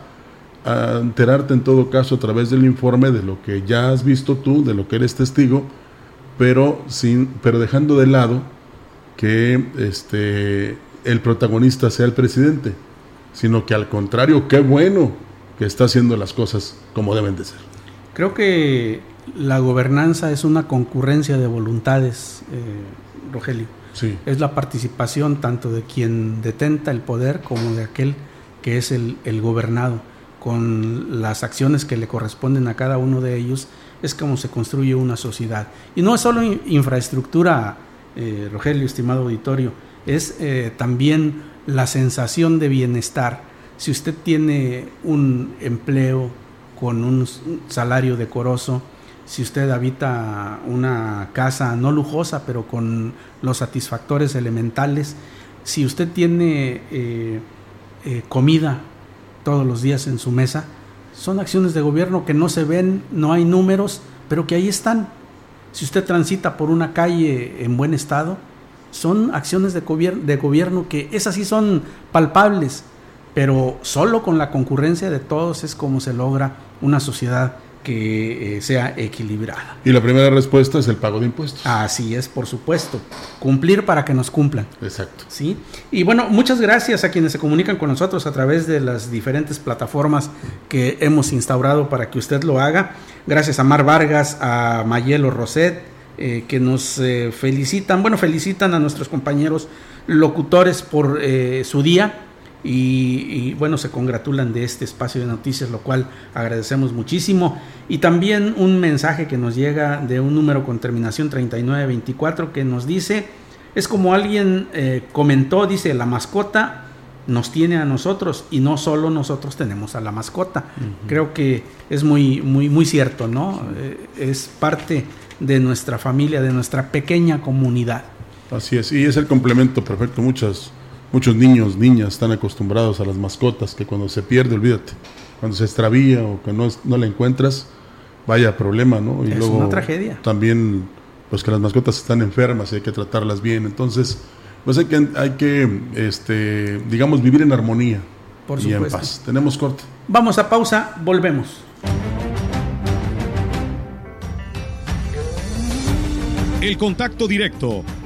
enterarte en todo caso a través del informe de lo que ya has visto tú, de lo que eres testigo, pero sin pero dejando de lado que este el protagonista sea el presidente, sino que al contrario, qué bueno que está haciendo las cosas como deben de ser. Creo que la gobernanza es una concurrencia de voluntades. Eh, Rogelio. Es la participación tanto de quien detenta el poder como de aquel que es el, gobernado. Con las acciones que le corresponden a cada uno de ellos, es como se construye una sociedad. Y no es solo infraestructura, eh, Rogelio, estimado auditorio, es eh, también la sensación de bienestar. Si usted tiene un empleo con un salario decoroso, si usted habita una casa no lujosa, pero con los satisfactores elementales, si usted tiene eh, comida todos los días en su mesa, son acciones de gobierno que no se ven, no hay números, pero que ahí están. Si usted transita por una calle en buen estado, son acciones de, de gobierno que esas sí son palpables, pero solo con la concurrencia de todos es como se logra una sociedad que eh, sea equilibrada. Y la primera respuesta es el pago de impuestos. Así es, por supuesto. Cumplir para que nos cumplan. Exacto. ¿Sí? Y bueno, muchas gracias a quienes se comunican con nosotros a través de las diferentes plataformas que hemos instaurado para que usted lo haga. Gracias a Mar Vargas, a Mayelo Roset, eh, que nos eh, felicitan, bueno, felicitan a nuestros compañeros locutores por su día y, bueno, se congratulan de este espacio de noticias, lo cual agradecemos muchísimo. Y también un mensaje que nos llega de un número con terminación 3924 que nos dice, es como alguien eh, comentó, dice, la mascota nos tiene a nosotros y no solo nosotros tenemos a la mascota. Creo que es muy, muy, muy cierto, ¿no? Eh, es parte de nuestra familia, de nuestra pequeña comunidad. Así es, y es el complemento perfecto. Muchas, muchos niños, niñas están acostumbrados a las mascotas, que cuando se pierde, olvídate, cuando se extravía o que no, no la encuentras, vaya problema, ¿no? Y es luego una tragedia. También, pues que las mascotas están enfermas y hay que tratarlas bien. Entonces, pues hay que, hay que este, digamos, vivir en armonía Por y en paz. Tenemos corte. Vamos a pausa, volvemos. El contacto directo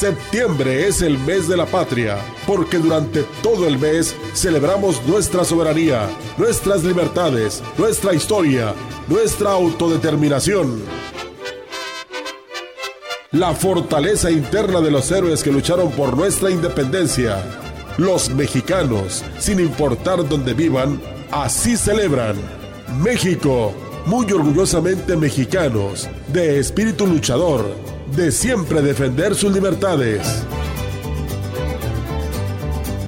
Septiembre es el mes de la patria, porque durante todo el mes celebramos nuestra soberanía, nuestras libertades, nuestra historia, nuestra autodeterminación. La fortaleza interna de los héroes que lucharon por nuestra independencia. Los mexicanos, sin importar dónde vivan, así celebran. México, muy orgullosamente mexicanos, de espíritu luchador de siempre defender sus libertades.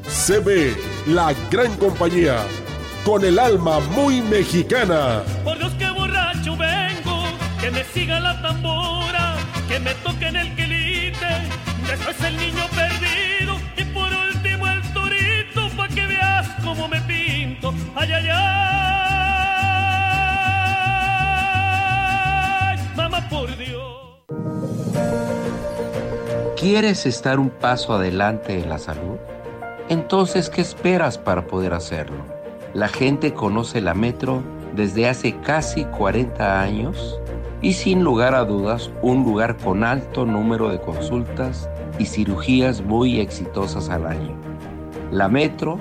CB, la gran compañía, con el alma muy mexicana. Por Dios que borracho vengo, que me siga la tambora, que me toquen el quilite, después el niño perdido y por último el torito, pa' que veas cómo me pinto. Ay, ay, ay, ¿Quieres estar un paso adelante en la salud? Entonces, ¿qué esperas para poder hacerlo? La gente conoce la Metro desde hace casi 40 años y sin lugar a dudas un lugar con alto número de consultas y cirugías muy exitosas al año. La Metro,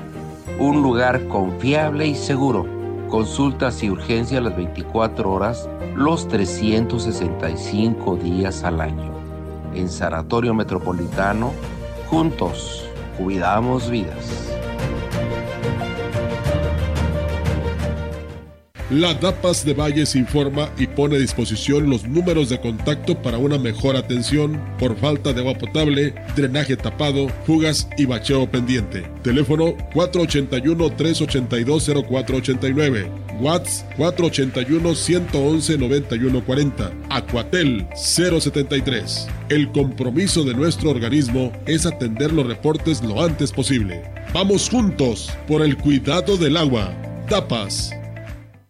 un lugar confiable y seguro. Consultas y urgencias las 24 horas, los 365 días al año en Sanatorio Metropolitano, juntos cuidamos vidas. La DAPAS de Valles informa y pone a disposición los números de contacto para una mejor atención por falta de agua potable, drenaje tapado, fugas y bacheo pendiente. Teléfono 481-382-0489. WhatsApp 481-111-9140. Acuatel 073. El compromiso de nuestro organismo es atender los reportes lo antes posible. Vamos juntos por el cuidado del agua. DAPAS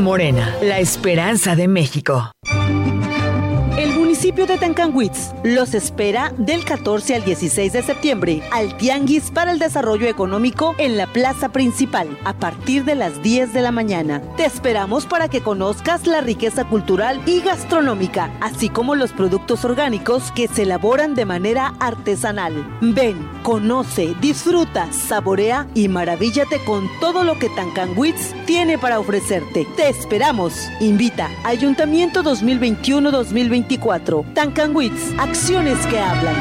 Morena, la esperanza de México. Municipio de Tancanwitz los espera del 14 al 16 de septiembre al Tianguis para el Desarrollo Económico en la plaza principal a partir de las 10 de la mañana. Te esperamos para que conozcas la riqueza cultural y gastronómica, así como los productos orgánicos que se elaboran de manera artesanal. Ven, conoce, disfruta, saborea y maravíllate con todo lo que Tancanwitz tiene para ofrecerte. Te esperamos. Invita Ayuntamiento 2021-2024. Tancanwitz, acciones que hablan.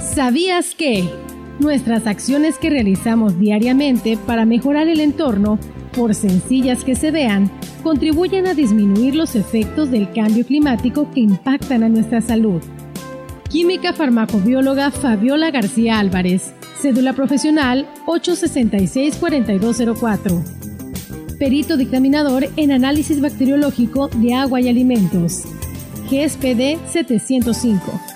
¿Sabías que? Nuestras acciones que realizamos diariamente para mejorar el entorno, por sencillas que se vean, contribuyen a disminuir los efectos del cambio climático que impactan a nuestra salud. Química farmacobióloga Fabiola García Álvarez, cédula profesional 866-4204. perito dictaminador en análisis bacteriológico de agua y alimentos. GSPD 705.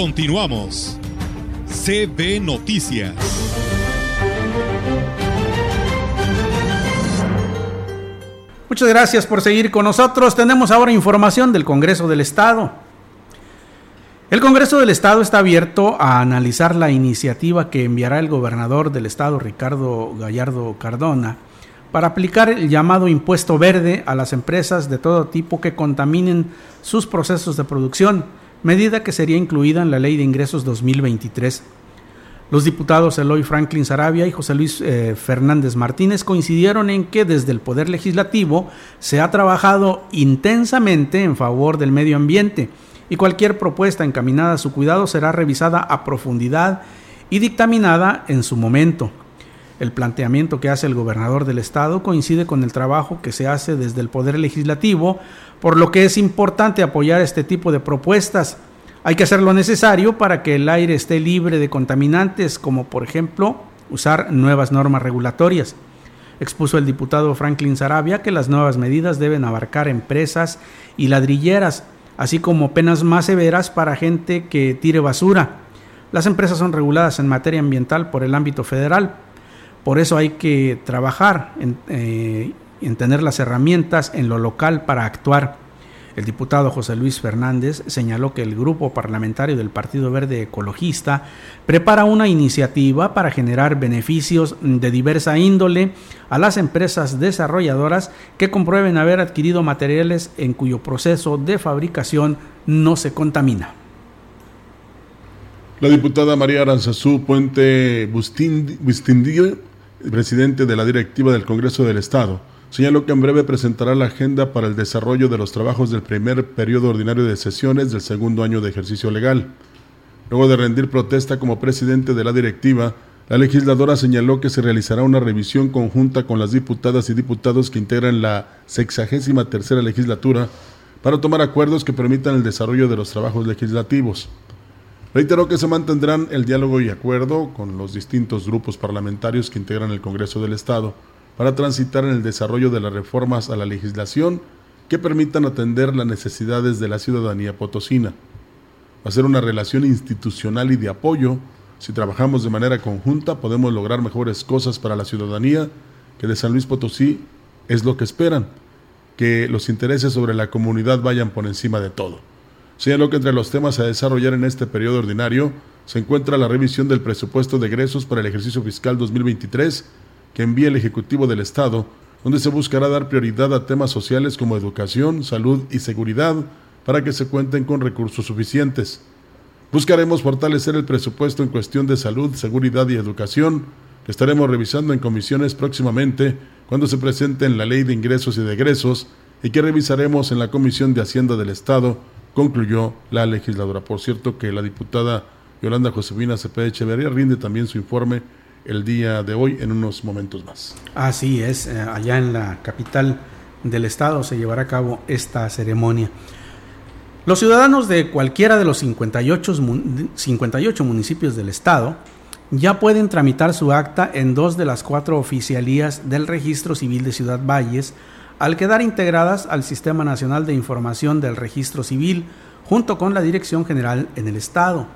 Continuamos. CB Noticias. Muchas gracias por seguir con nosotros. Tenemos ahora información del Congreso del Estado. El Congreso del Estado está abierto a analizar la iniciativa que enviará el gobernador del Estado, Ricardo Gallardo Cardona, para aplicar el llamado impuesto verde a las empresas de todo tipo que contaminen sus procesos de producción medida que sería incluida en la Ley de Ingresos 2023. Los diputados Eloy Franklin Sarabia y José Luis eh, Fernández Martínez coincidieron en que desde el Poder Legislativo se ha trabajado intensamente en favor del medio ambiente y cualquier propuesta encaminada a su cuidado será revisada a profundidad y dictaminada en su momento. El planteamiento que hace el gobernador del estado coincide con el trabajo que se hace desde el Poder Legislativo, por lo que es importante apoyar este tipo de propuestas. Hay que hacer lo necesario para que el aire esté libre de contaminantes, como por ejemplo usar nuevas normas regulatorias. Expuso el diputado Franklin Sarabia que las nuevas medidas deben abarcar empresas y ladrilleras, así como penas más severas para gente que tire basura. Las empresas son reguladas en materia ambiental por el ámbito federal, por eso hay que trabajar eh, en, tener las herramientas en lo local para actuar. El diputado José Luis Fernández señaló que el grupo parlamentario del Partido Verde Ecologista prepara una iniciativa para generar beneficios de diversa índole a las empresas desarrolladoras que comprueben haber adquirido materiales en cuyo proceso de fabricación no se contamina. La diputada María Aranzazú Puente Presidente de la directiva del Congreso del Estado, señaló que en breve presentará la agenda para el desarrollo de los trabajos del primer periodo ordinario de sesiones del segundo año de ejercicio legal. Luego de rendir protesta como presidente de la directiva, la legisladora señaló que se realizará una revisión conjunta con las diputadas y diputados que integran la sexagésima tercera legislatura para tomar acuerdos que permitan el desarrollo de los trabajos legislativos. Reiteró que se mantendrán el diálogo y acuerdo con los distintos grupos parlamentarios que integran el Congreso del Estado para transitar en el desarrollo de las reformas a la legislación que permitan atender las necesidades de la ciudadanía potosina. Va a una relación institucional y de apoyo. Si trabajamos de manera conjunta podemos lograr mejores cosas para la ciudadanía que de San Luis Potosí es lo que esperan, que los intereses sobre la comunidad vayan por encima de todo. Señaló que entre los temas a desarrollar en este periodo ordinario se encuentra la revisión del presupuesto de egresos para el ejercicio fiscal 2023 que envía el Ejecutivo del Estado, donde se buscará dar prioridad a temas sociales como educación, salud y seguridad para que se cuenten con recursos suficientes. Buscaremos fortalecer el presupuesto en cuestión de salud, seguridad y educación, que estaremos revisando en comisiones próximamente cuando se presente en la Ley de Ingresos y de Egresos y que revisaremos en la Comisión de Hacienda del Estado concluyó la legisladora. Por cierto que la diputada Yolanda Josefina Cepeda Echeverría rinde también su informe el día de hoy en unos momentos más. Así es, eh, allá en la capital del estado se llevará a cabo esta ceremonia. Los ciudadanos de cualquiera de los 58, 58 municipios del estado ya pueden tramitar su acta en dos de las cuatro oficialías del Registro Civil de Ciudad Valles al quedar integradas al Sistema Nacional de Información del Registro Civil junto con la Dirección General en el Estado.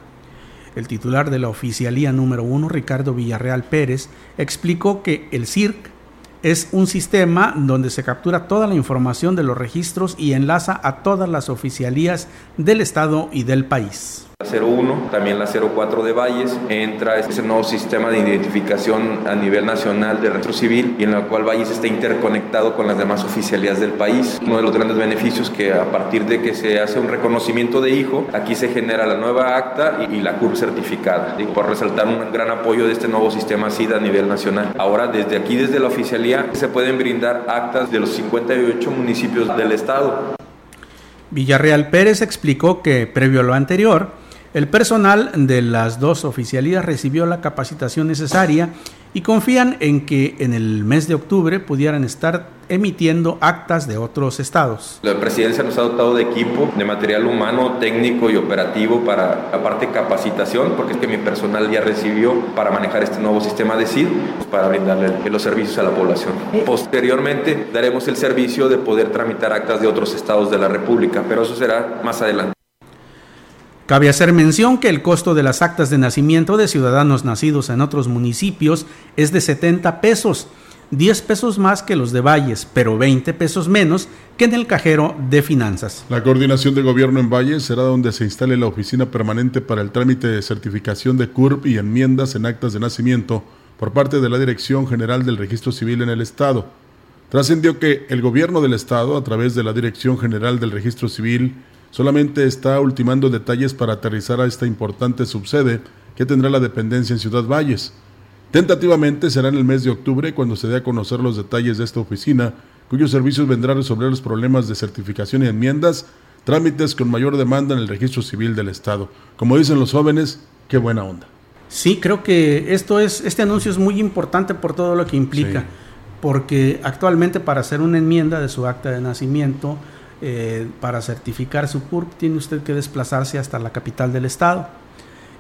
El titular de la oficialía número 1, Ricardo Villarreal Pérez, explicó que el CIRC es un sistema donde se captura toda la información de los registros y enlaza a todas las oficialías del Estado y del país. 01, también la 04 de Valles, entra ese nuevo sistema de identificación a nivel nacional de registro civil y en la cual Valles está interconectado con las demás oficialidades del país. Uno de los grandes beneficios que a partir de que se hace un reconocimiento de hijo, aquí se genera la nueva acta y, la CURP certificada, Digo, por resaltar un gran apoyo de este nuevo sistema SIDA a nivel nacional. Ahora, desde aquí, desde la oficialía, se pueden brindar actas de los 58 municipios del estado. Villarreal Pérez explicó que, previo a lo anterior, el personal de las dos oficialías recibió la capacitación necesaria y confían en que en el mes de octubre pudieran estar emitiendo actas de otros estados. La presidencia nos ha dotado de equipo, de material humano, técnico y operativo para, aparte, capacitación, porque es que mi personal ya recibió para manejar este nuevo sistema de CID, pues, para brindarle los servicios a la población. Posteriormente daremos el servicio de poder tramitar actas de otros estados de la República, pero eso será más adelante. Cabe hacer mención que el costo de las actas de nacimiento de ciudadanos nacidos en otros municipios es de 70 pesos, 10 pesos más que los de Valles, pero 20 pesos menos que en el cajero de finanzas. La coordinación de gobierno en Valles será donde se instale la oficina permanente para el trámite de certificación de CURP y enmiendas en actas de nacimiento por parte de la Dirección General del Registro Civil en el Estado. Trascendió que el gobierno del Estado, a través de la Dirección General del Registro Civil, solamente está ultimando detalles para aterrizar a esta importante subsede que tendrá la dependencia en Ciudad Valles. Tentativamente será en el mes de octubre cuando se dé a conocer los detalles de esta oficina, cuyos servicios vendrá a resolver los problemas de certificación y enmiendas, trámites con mayor demanda en el registro civil del Estado. Como dicen los jóvenes, qué buena onda. Sí, creo que esto es, este anuncio es muy importante por todo lo que implica, porque actualmente para hacer una enmienda de su acta de nacimiento, eh, para certificar su CURP tiene usted que desplazarse hasta la capital del estado.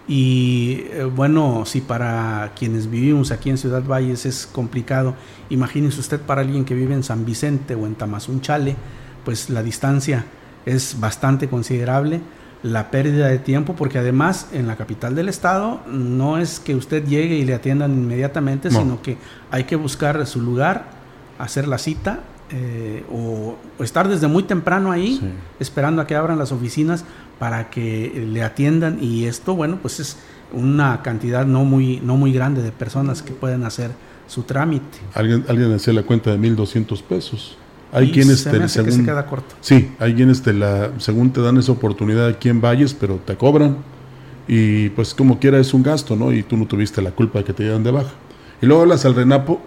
Y eh, bueno, si para quienes vivimos aquí en Ciudad Valles es complicado, imagínese usted para alguien que vive en San Vicente o en Tamazunchale, pues la distancia es bastante considerable, la pérdida de tiempo, porque además en la capital del estado no es que usted llegue y le atiendan inmediatamente, sino que hay que buscar su lugar, hacer la cita eh, o, estar desde muy temprano ahí esperando a que abran las oficinas para que le atiendan. Y esto bueno pues es una cantidad no muy no muy grande de personas que pueden hacer su trámite. Alguien alguien hacía la cuenta de 1200 pesos. Hay quienes te, según, se queda corto. sí hay quienes te la según te dan esa oportunidad aquí en Valles pero te cobran. Y pues como quiera es un gasto no y tú no tuviste la culpa de que te llevan de baja. Y luego hablas al Renapo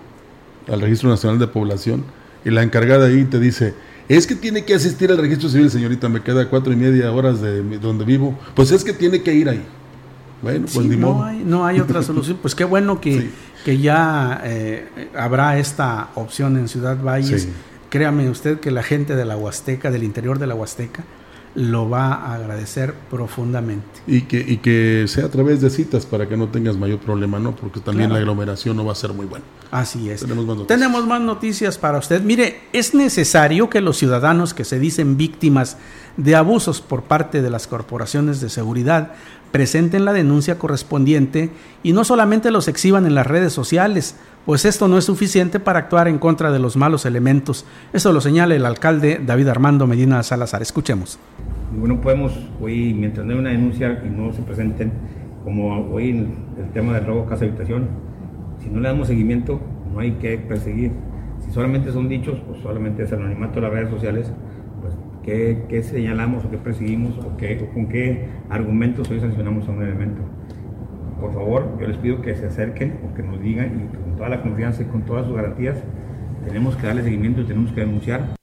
al Registro Nacional de Población y la encargada ahí te dice, es que tiene que asistir al registro civil, señorita, me queda cuatro y media horas de donde vivo. Pues es que tiene que ir ahí. Bueno, pues no, hay, no hay otra *laughs* solución. Pues qué bueno que, que ya eh, habrá esta opción en Ciudad Valles. Créame usted que la gente de la Huasteca, del interior de la Huasteca, lo va a agradecer profundamente. Y que, y que sea a través de citas para que no tengas mayor problema, ¿no? Porque también la aglomeración no va a ser muy buena. Así es. Tenemos más, noticias. Tenemos más noticias para usted. Mire, es necesario que los ciudadanos que se dicen víctimas de abusos por parte de las corporaciones de seguridad presenten la denuncia correspondiente y no solamente los exhiban en las redes sociales, pues esto no es suficiente para actuar en contra de los malos elementos. Eso lo señala el alcalde David Armando Medina Salazar. Escuchemos. No podemos, hoy, mientras no hay una denuncia y no se presenten, como hoy el tema del robo casa habitación, si no le damos seguimiento, no hay que perseguir. Si solamente son dichos, pues solamente es anonimato de las redes sociales, qué, señalamos o qué perseguimos o, qué, con qué argumentos hoy sancionamos a un elemento. Por favor, yo les pido que se acerquen o que nos digan y con toda la confianza y con todas sus garantías tenemos que darle seguimiento y tenemos que denunciar.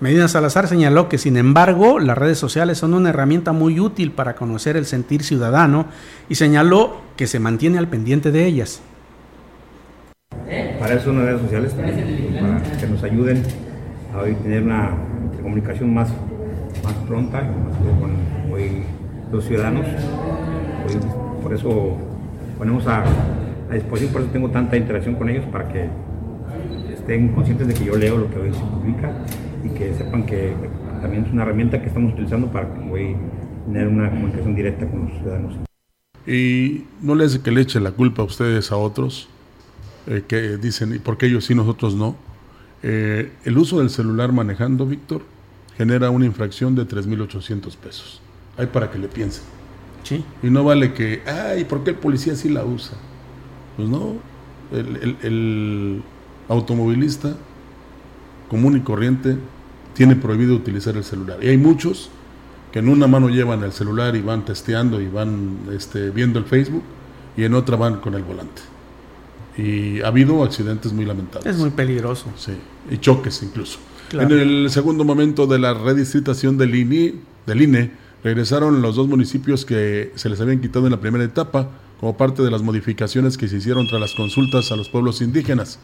Medina Salazar señaló que, sin embargo, las redes sociales son una herramienta muy útil para conocer el sentir ciudadano y señaló que se mantiene al pendiente de ellas. Para eso son las redes sociales para que nos ayuden a hoy tener una comunicación más, más pronta con los ciudadanos. por eso ponemos a, a, disposición, por eso tengo tanta interacción con ellos para que estén conscientes de que yo leo lo que hoy se publica y que sepan que también es una herramienta que estamos utilizando para hoy tener una comunicación directa con los ciudadanos. Y no les que le eche la culpa a ustedes a otros, eh, que dicen, ¿y por qué ellos sí, nosotros no? Eh, el uso del celular manejando, Víctor, genera una infracción de 3.800 pesos. Hay para que le piensen. Sí. Y no vale que, ay, ¿por qué el policía sí la usa? Pues no, el, el- el automovilista común y corriente tiene prohibido utilizar el celular. Y hay muchos que en una mano llevan el celular y van testeando y van este, viendo el Facebook y en otra van con el volante. Y ha habido accidentes muy lamentables. Es muy peligroso. Sí, y choques incluso. Claro. En el segundo momento de la redistritación del INE, del INE, regresaron los dos municipios que se les habían quitado en la primera etapa, como parte de las modificaciones que se hicieron tras las consultas a los pueblos indígenas.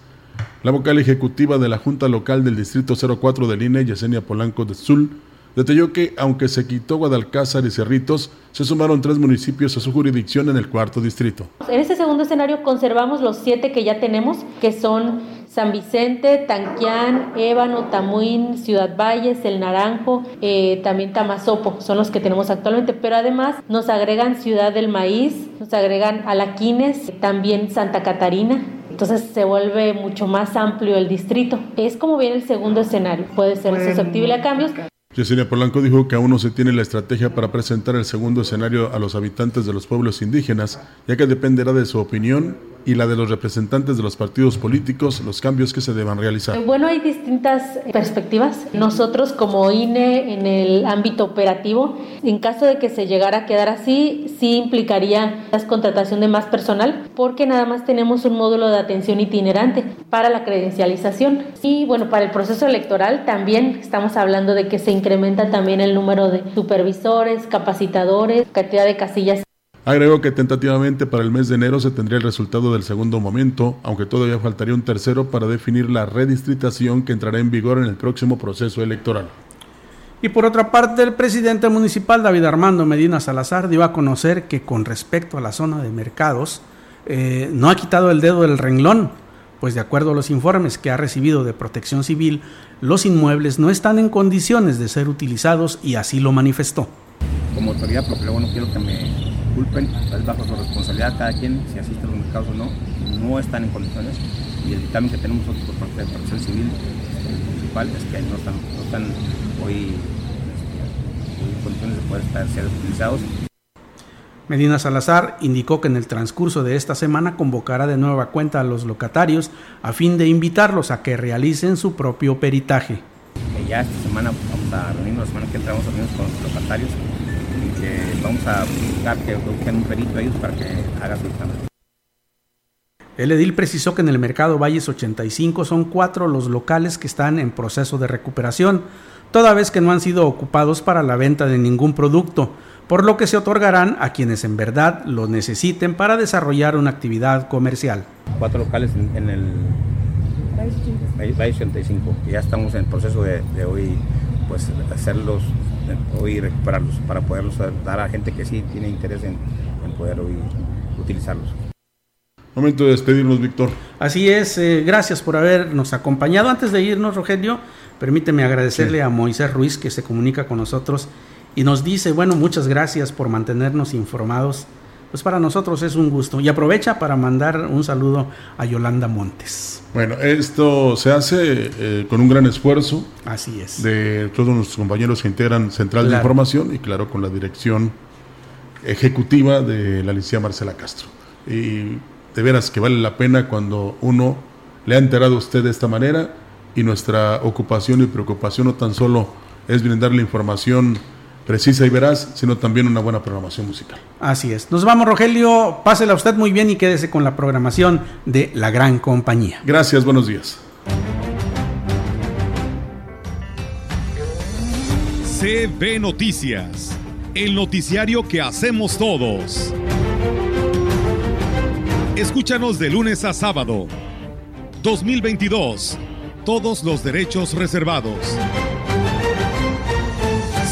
La vocal ejecutiva de la Junta Local del Distrito 04 del INE, Yesenia Polanco de Zul, detalló que, aunque se quitó Guadalcázar y Cerritos, se sumaron tres municipios a su jurisdicción en el cuarto distrito. En este segundo escenario conservamos los siete que ya tenemos, que son San Vicente, Tanquián, Ébano, Tamuín, Ciudad Valles, El Naranjo, eh, también Tamazopo, son los que tenemos actualmente, pero además nos agregan Ciudad del Maíz, nos agregan Alaquines, también Santa Catarina. Entonces se vuelve mucho más amplio el distrito. Es como viene el segundo escenario. Puede ser susceptible a cambios. Yesenia Polanco dijo que aún no se tiene la estrategia para presentar el segundo escenario a los habitantes de los pueblos indígenas, ya que dependerá de su opinión y la de los representantes de los partidos políticos los cambios que se deban realizar. Eh, Bueno, hay distintas perspectivas. Nosotros como INE en el ámbito operativo, en caso de que se llegara a quedar así, sí implicaría la contratación de más personal, porque nada más tenemos un módulo de atención itinerante para la credencialización. Y bueno, para el proceso electoral también estamos hablando de que se incrementa también el número de supervisores, capacitadores, cantidad de casillas Agregó que tentativamente para el mes de enero se tendría el resultado del segundo momento, aunque todavía faltaría un tercero para definir la redistritación que entrará en vigor en el próximo proceso electoral. Y por otra parte, el presidente municipal David Armando Medina Salazar dio a conocer que con respecto a la zona de mercados, eh, no ha quitado el dedo del renglón, pues de acuerdo a los informes que ha recibido de protección civil, los inmuebles no están en condiciones de ser utilizados y así lo manifestó. como autoridad, luego no quiero que me culpen, es bajo su responsabilidad cada quien, si asiste a los mercados o no, no están en condiciones. Y el dictamen que tenemos nosotros por parte de Protección Civil este, municipal es que no están, no están hoy este, en condiciones de poder estar, ser utilizados. Medina Salazar indicó que en el transcurso de esta semana convocará de nueva cuenta a los locatarios a fin de invitarlos a que realicen su propio peritaje. Ya esta semana vamos a reunirnos, la semana que entra vamos a reunirnos con los locatarios que vamos a buscar que busquen un perito a ellos para que haga su dictamen. El edil precisó que en el mercado Valles 85 son cuatro los locales que están en proceso de recuperación, toda vez que no han sido ocupados para la venta de ningún producto, por lo que se otorgarán a quienes en verdad lo necesiten para desarrollar una actividad comercial. Cuatro locales en, en el Valle 85, que ya estamos en el proceso de, de hoy pues hacerlos, hoy recuperarlos, para poderlos dar a gente que sí tiene interés en, en poder hoy utilizarlos. Momento de despedirnos, Víctor. Así es, eh, gracias por habernos acompañado. Antes de irnos, Rogelio, permíteme agradecerle a Moisés Ruiz que se comunica con nosotros y nos dice, bueno, muchas gracias por mantenernos informados. Pues para nosotros es un gusto. Y aprovecha para mandar un saludo a Yolanda Montes. Bueno, esto se hace eh, con un gran esfuerzo. Así es. De todos nuestros compañeros que integran Central de. Información y claro, con la dirección ejecutiva de la licenciada Marcela Castro. Y de veras que vale la pena cuando uno le ha enterado a usted de esta manera y nuestra ocupación y preocupación no tan solo es brindarle información precisa y veraz, sino también una buena programación musical. Así es. Nos vamos, Rogelio. Pásela usted muy bien y quédese con la programación de La Gran Compañía. Gracias, buenos días. CB Noticias, el noticiario que hacemos todos. Escúchanos de lunes a sábado. 2022. Todos los derechos reservados.